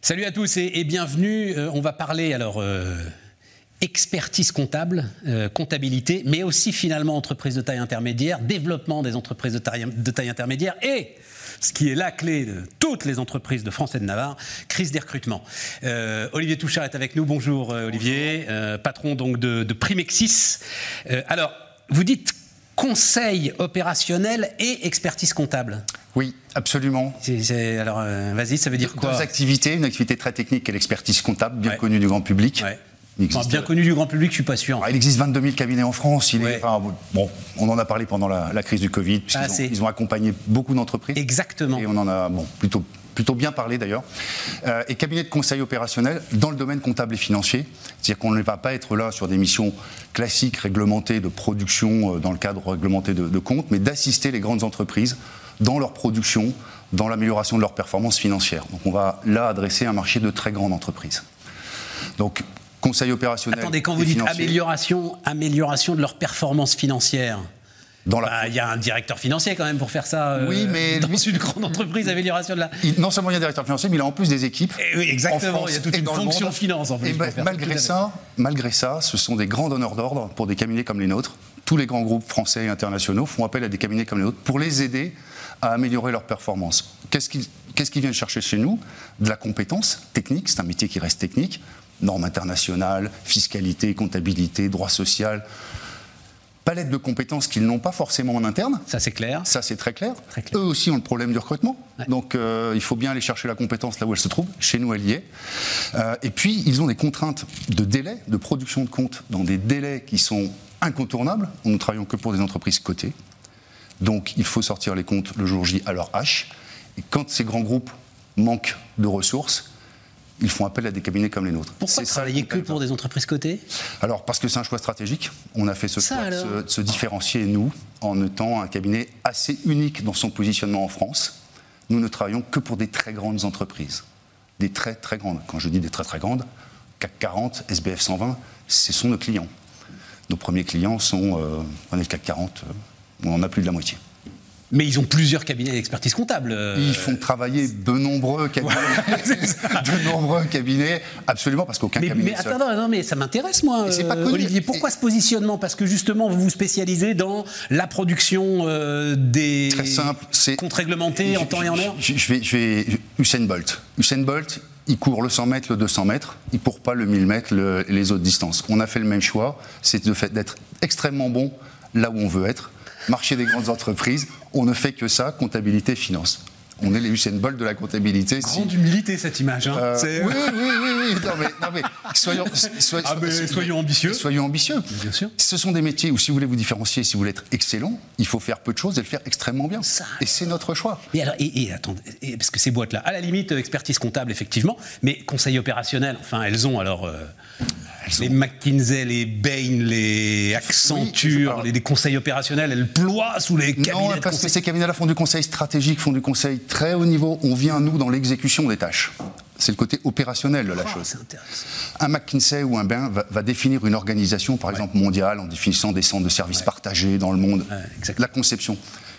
Salut à tous et, bienvenue. Euh, on va parler alors euh, expertise comptable, euh, comptabilité, mais aussi finalement entreprise de taille intermédiaire, développement des entreprises de taille, de taille, intermédiaire et ce qui est la clé de toutes les entreprises de France et de Navarre, crise des recrutements. Olivier Touchard est avec nous. Bonjour Olivier, patron donc de, de Primexis. alors, vous dites conseil opérationnel et expertise comptable. Oui, absolument. alors, euh, vas-y, ça veut dire quoi Deux activités, une activité très technique et l'expertise comptable, bien connue du grand public. bien connu du grand public, je suis pas sûr. Ah, il existe 22 000 cabinets en France. Il est, bon, on en a parlé pendant la, crise du Covid, puisqu'ils ont, ils ont accompagné beaucoup d'entreprises. Exactement. Et on en a bon, plutôt plutôt bien parlé d'ailleurs, euh, et cabinet de conseil opérationnel dans le domaine comptable et financier. C'est-à-dire qu'on ne va pas être là sur des missions classiques, réglementées de production euh, dans le cadre réglementé de, de compte, mais d'assister les grandes entreprises dans leur production, dans l'amélioration de leur performance financière. Donc on va là adresser un marché de très grandes entreprises. Donc conseil opérationnel. Attendez, quand vous dites amélioration, amélioration de leur performance financière, bah, il y a un directeur financier quand même pour faire ça. Euh, oui, mais dans une grande entreprise, amélioration de la. non seulement il y a un directeur financier, mais il a en plus des équipes. Et eh oui, exactement. il y a toute une fonction finance en plus. Et malgré ça, malgré ça, ce sont des grands donneurs d'ordre pour des cabinets comme les nôtres. Tous les grands groupes français et internationaux font appel à des cabinets comme les nôtres pour les aider à améliorer leur performance. Qu'est-ce qu'ils viennent chercher chez nous? De la compétence technique, c'est un métier qui reste technique, normes internationales, fiscalité, comptabilité, droit social, palette de compétences qu'ils n'ont pas forcément en interne. Ça, c'est clair. Ça, c'est très clair. Eux aussi ont le problème du recrutement. Donc, euh, il faut bien aller chercher la compétence là où elle se trouve. Chez nous, elle y est. Euh, et puis, ils ont des contraintes de délai, de production de comptes, dans des délais qui sont incontournables. Nous ne travaillons que pour des entreprises cotées. Donc, il faut sortir les comptes le jour J à leur H. Et quand ces grands groupes manquent de ressources, ils font appel à des cabinets comme les nôtres. Pourquoi travailler que pour des entreprises cotées? Alors, parce que c'est un choix stratégique. On a fait ce choix de se, différencier, nous, en étant un cabinet assez unique dans son positionnement en France. Nous ne travaillons que pour des très grandes entreprises. Des très, très grandes. Quand je dis des très, très grandes, CAC 40, SBF 120, ce sont nos clients. Nos premiers clients sont, euh, on est le CAC 40, euh, on en a plus de la moitié. Mais ils ont plusieurs cabinets d'expertise comptable. Ils font travailler de nombreux cabinets, de nombreux cabinets, absolument, parce qu'aucun cabinet. Mais attends, non, mais ça m'intéresse, moi, euh, Olivier. Pourquoi ce positionnement? Parce que justement, vous vous spécialisez dans la production euh, des Très simple, comptes réglementés en temps et en heure? Je, vais, je vais. Usain Bolt. Usain Bolt, il court le 100 mètres, le 200 mètres, il ne court pas le 1000 mètres, les autres distances. On a fait le même choix, c'est d'être extrêmement bon là où on veut être marché des grandes entreprises, on ne fait que ça, comptabilité, finance. On est les Usain Bolt de la comptabilité. Grande humilité cette image. Hein. Euh, oui, oui, oui, Non, mais, non, mais soyons, ah, soyons ambitieux. Soyons ambitieux. Bien sûr. Ce sont des métiers où si vous voulez vous différencier, si vous voulez être excellent, il faut faire peu de choses et le faire extrêmement bien. et c'est notre choix. Mais alors, et, attendez, parce que ces boîtes-là, à la limite, expertise comptable, effectivement, mais conseil opérationnel, enfin, elles ont alors. Euh, les McKinsey, les Bain, les Accenture, les, conseils opérationnels, elles ploient sous les cabinets. Non, parce que ces cabinets-là font du conseil stratégique, font du conseil très haut niveau. On vient, nous, dans l'exécution des tâches. C'est le côté opérationnel de la oh, chose. Un McKinsey ou un Bain va, définir une organisation, par exemple mondiale, en définissant des centres de services partagés dans le monde. la conception.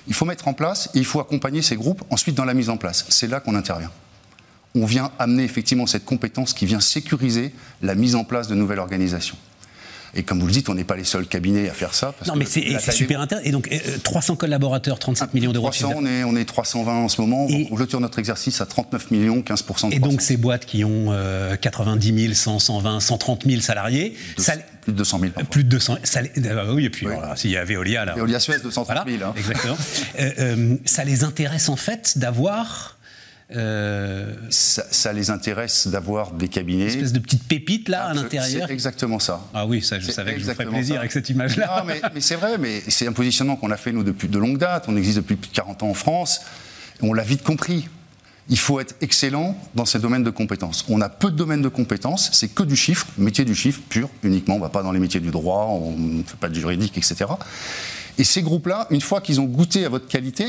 Il faut mettre en place et il faut accompagner ces groupes ensuite dans la mise en place. C'est là qu'on intervient on vient amener effectivement cette compétence qui vient sécuriser la mise en place de nouvelles organisations. Et comme vous le dites, on n'est pas les seuls cabinets à faire ça. non, mais c'est super intéressant. Et donc, 300 euh, collaborateurs, 37 millions d'euros. 300, on est, on est 320 en ce moment. Et on clôture notre exercice à 39 millions, 15% de Et donc, ces boîtes qui ont 90 000, 100, 120, 130 000 salariés. plus de 200 000. Plus de 200 ça, ah oui, et puis s'il y a Veolia là. Veolia Suez, 230 000. Hein. Exactement. Euh, euh, ça les intéresse en fait d'avoir euh, ça, les intéresse d'avoir des cabinets. Une espèce de petite pépite là à l'intérieur. C'est exactement ça. Ah oui, ça, je savais que je vous ferais plaisir avec cette image-là. mais, mais c'est vrai, mais c'est un positionnement qu'on a fait nous depuis de longue date. On existe depuis plus de 40 ans en France. On l'a vite compris. Il faut être excellent dans ces domaines de compétences. On a peu de domaines de compétences, c'est que du chiffre, métier du chiffre pur, uniquement. On ne va pas dans les métiers du droit, on ne fait pas de juridique, etc. Et ces groupes-là, une fois qu'ils ont goûté à votre qualité,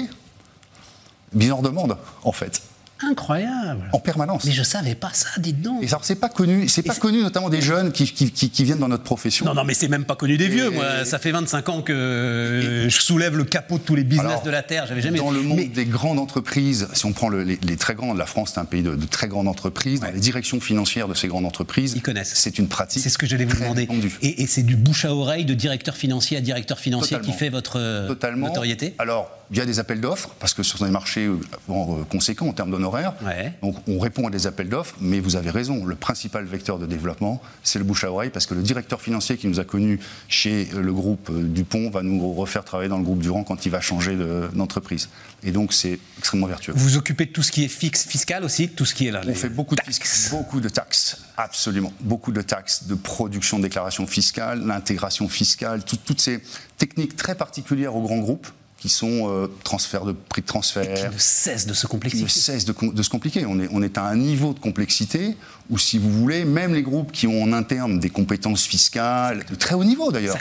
bien en demandent, en fait Incroyable. En permanence. Mais je savais pas ça, dites donc. Et alors, c'est pas connu, c'est pas connu notamment des jeunes qui, qui, qui, viennent dans notre profession. Non, non, mais c'est même pas connu des vieux. Moi, ça fait 25 ans que je soulève le capot de tous les business de la Terre. J'avais jamais. Dans le monde des grandes entreprises, si on prend les, très grandes, la France, c'est un pays de, très grandes entreprises. Dans les directions financières de ces grandes entreprises, ils connaissent. C'est une pratique. C'est ce que j'allais vous demander. Et, et c'est du bouche à oreille de directeur financier à directeur financier qui fait votre Totalement. notoriété. Alors via des appels d'offres, parce que ce sont des marchés euh, euh, conséquents en termes d'honoraires. Donc on répond à des appels d'offres, mais vous avez raison, le principal vecteur de développement, c'est le bouche à oreille, parce que le directeur financier qui nous a connus chez euh, le groupe Dupont va nous refaire travailler dans le groupe Durand quand il va changer d'entreprise. Et donc c'est extrêmement vertueux. Vous vous occupez de tout ce qui est fixe, fiscal aussi, tout ce qui est là On fait beaucoup de, beaucoup de taxes, absolument. Beaucoup de taxes, de production de déclaration fiscale, l'intégration fiscale, toutes ces techniques très particulières aux grands groupes qui sont euh, transfert de prix de transfert. Et qui ne cessent de se compliquer. Ne cessent de, de, se compliquer. On est, on est à un niveau de complexité où, si vous voulez, même les groupes qui ont en interne des compétences fiscales, de très haut niveau d'ailleurs,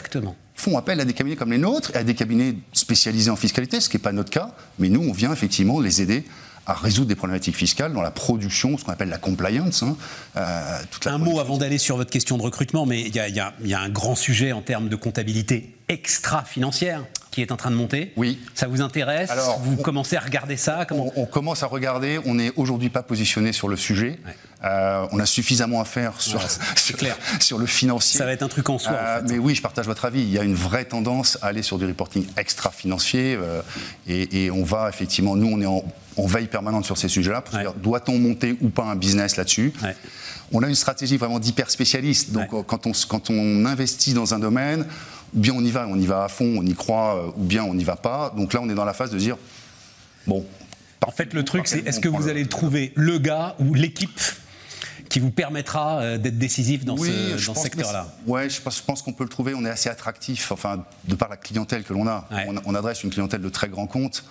font appel à des cabinets comme les nôtres et à des cabinets spécialisés en fiscalité, ce qui n'est pas notre cas. Mais nous, on vient effectivement les aider à résoudre des problématiques fiscales dans la production, ce qu'on appelle la compliance. Hein, euh, un mot avant d'aller sur votre question de recrutement, mais il y, y, a un grand sujet en termes de comptabilité extra-financière qui est en train de monter. Oui. Ça vous intéresse Alors, Vous commencez à regarder ça Comment... on, commence à regarder. On n'est aujourd'hui pas positionné sur le sujet. Euh, on a suffisamment à faire sur, clair. sur le financier. Ça va être un truc en soi. Euh, mais oui, je partage votre avis. Il y a une vraie tendance à aller sur du reporting extra-financier. Euh, et, on va effectivement, nous, on est en, veille permanente sur ces sujets-là. Doit-on monter ou pas un business là-dessus? On a une stratégie vraiment d'hyper spécialiste. Donc quand, on, quand on investit dans un domaine, bien on y va, on y va à fond, on y croit, ou bien on n'y va pas. Donc là, on est dans la phase de dire, bon. En fait, le truc, c'est est-ce que vous allez trouver le gars ou l'équipe qui vous permettra euh, d'être décisif dans ce, secteur-là? Oui, je pense, pense qu'on peut le trouver. On est assez attractif, enfin, de par la clientèle que l'on a. On, adresse une clientèle de très grands comptes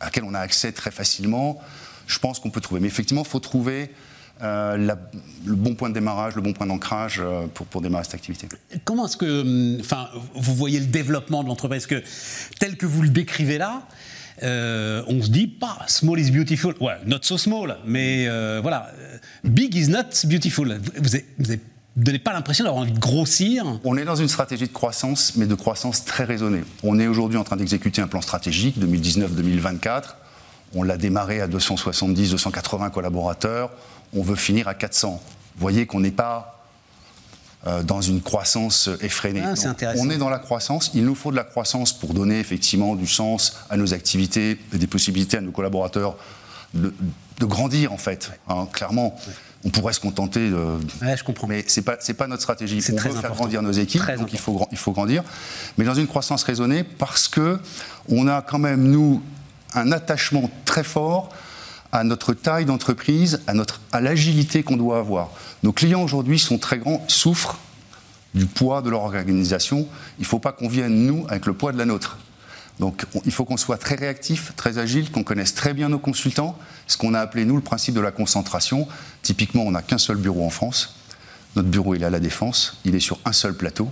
à laquelle on a accès très facilement. Je pense qu'on peut trouver. Mais effectivement, il faut trouver euh, le bon point de démarrage, le bon point d'ancrage euh, pour, pour démarrer cette activité. Comment est-ce que hum, enfin, vous voyez le développement de l'entreprise? Que, Tel que vous le décrivez là, euh, on se dit pas small is beautiful, ouais, not so small, mais euh, voilà, big is not beautiful. Vous n'avez donnez pas l'impression d'avoir envie de grossir? On est dans une stratégie de croissance, mais de croissance très raisonnée. On est aujourd'hui en train d'exécuter un plan stratégique 2019-2024. On l'a démarré à 270-280 collaborateurs. On veut finir à 400. Vous voyez qu'on n'est pas euh, dans une croissance effrénée. Ah, on est dans la croissance. Il nous faut de la croissance pour donner effectivement du sens à nos activités et des possibilités à nos collaborateurs de, grandir en fait. Hein, clairement, on pourrait se contenter de. je comprends. Mais c'est pas c'est pas notre stratégie. On veut faire grandir nos équipes, donc il faut il faut grandir, mais dans une croissance raisonnée parce que on a quand même nous un attachement très fort à notre taille d'entreprise, à, à l'agilité qu'on doit avoir. Nos clients aujourd'hui sont très grands, souffrent du poids de leur organisation. Il ne faut pas qu'on vienne, nous, avec le poids de la nôtre. Donc il faut qu'on soit très réactif, très agile, qu'on connaisse très bien nos consultants, ce qu'on a appelé, nous, le principe de la concentration. Typiquement, on n'a qu'un seul bureau en France. Notre bureau, il est à la Défense, il est sur un seul plateau.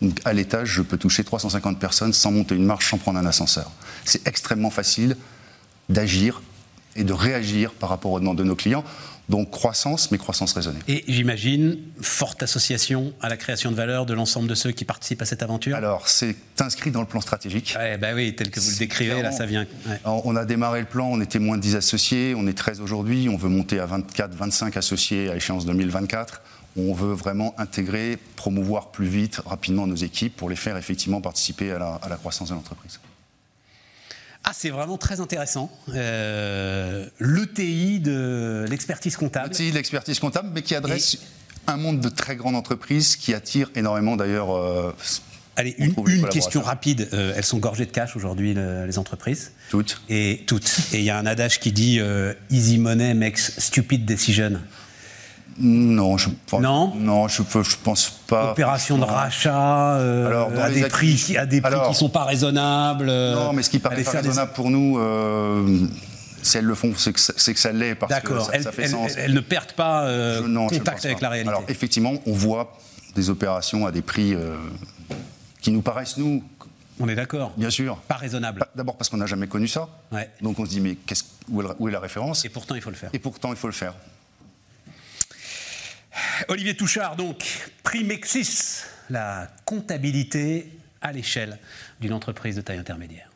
Donc à l'étage, je peux toucher 350 personnes sans monter une marche, sans prendre un ascenseur. C'est extrêmement facile d'agir et de réagir par rapport aux demandes de nos clients. Donc croissance, mais croissance raisonnée. Et j'imagine, forte association à la création de valeur de l'ensemble de ceux qui participent à cette aventure? Alors, c'est inscrit dans le plan stratégique. Ouais, bah oui, tel que vous le décrivez, là, ça vient. On a démarré le plan, on était moins de 10 associés, on est 13 aujourd'hui, on veut monter à 24, 25 associés à échéance 2024. On veut vraiment intégrer, promouvoir plus vite, rapidement nos équipes pour les faire effectivement participer à la, à la croissance de l'entreprise. Ah, c'est vraiment très intéressant. Euh, L'ETI de l'expertise comptable. L'ETI de l'expertise comptable, mais qui adresse un monde de très grandes entreprises qui attire énormément d'ailleurs. Euh, Allez, une, question rapide. Euh, elles sont gorgées de cash aujourd'hui, les entreprises Toutes. Et toutes. Et il y a un adage qui dit Easy money makes stupid decision. Non, je pense, non, non je, pense pas. Opération de rachat euh, à, des prix, qui, à sont pas raisonnables. Euh, non, mais ce qui paraît pas raisonnable pour nous. Euh, si elles le font, c'est que, ça l'est parce que ça, fait elles, sens. Elles ne perdent pas euh, je, contact avec pas. la réalité. Alors effectivement, on voit des opérations à des prix euh, qui nous paraissent nous on est d'accord. Bien sûr. Pas raisonnable. D'abord parce qu'on n'a jamais connu ça. Ouais. Donc on se dit mais où est la référence? Et pourtant il faut le faire. Et pourtant il faut le faire. Olivier Touchard, donc, Primexis, la comptabilité à l'échelle d'une entreprise de taille intermédiaire.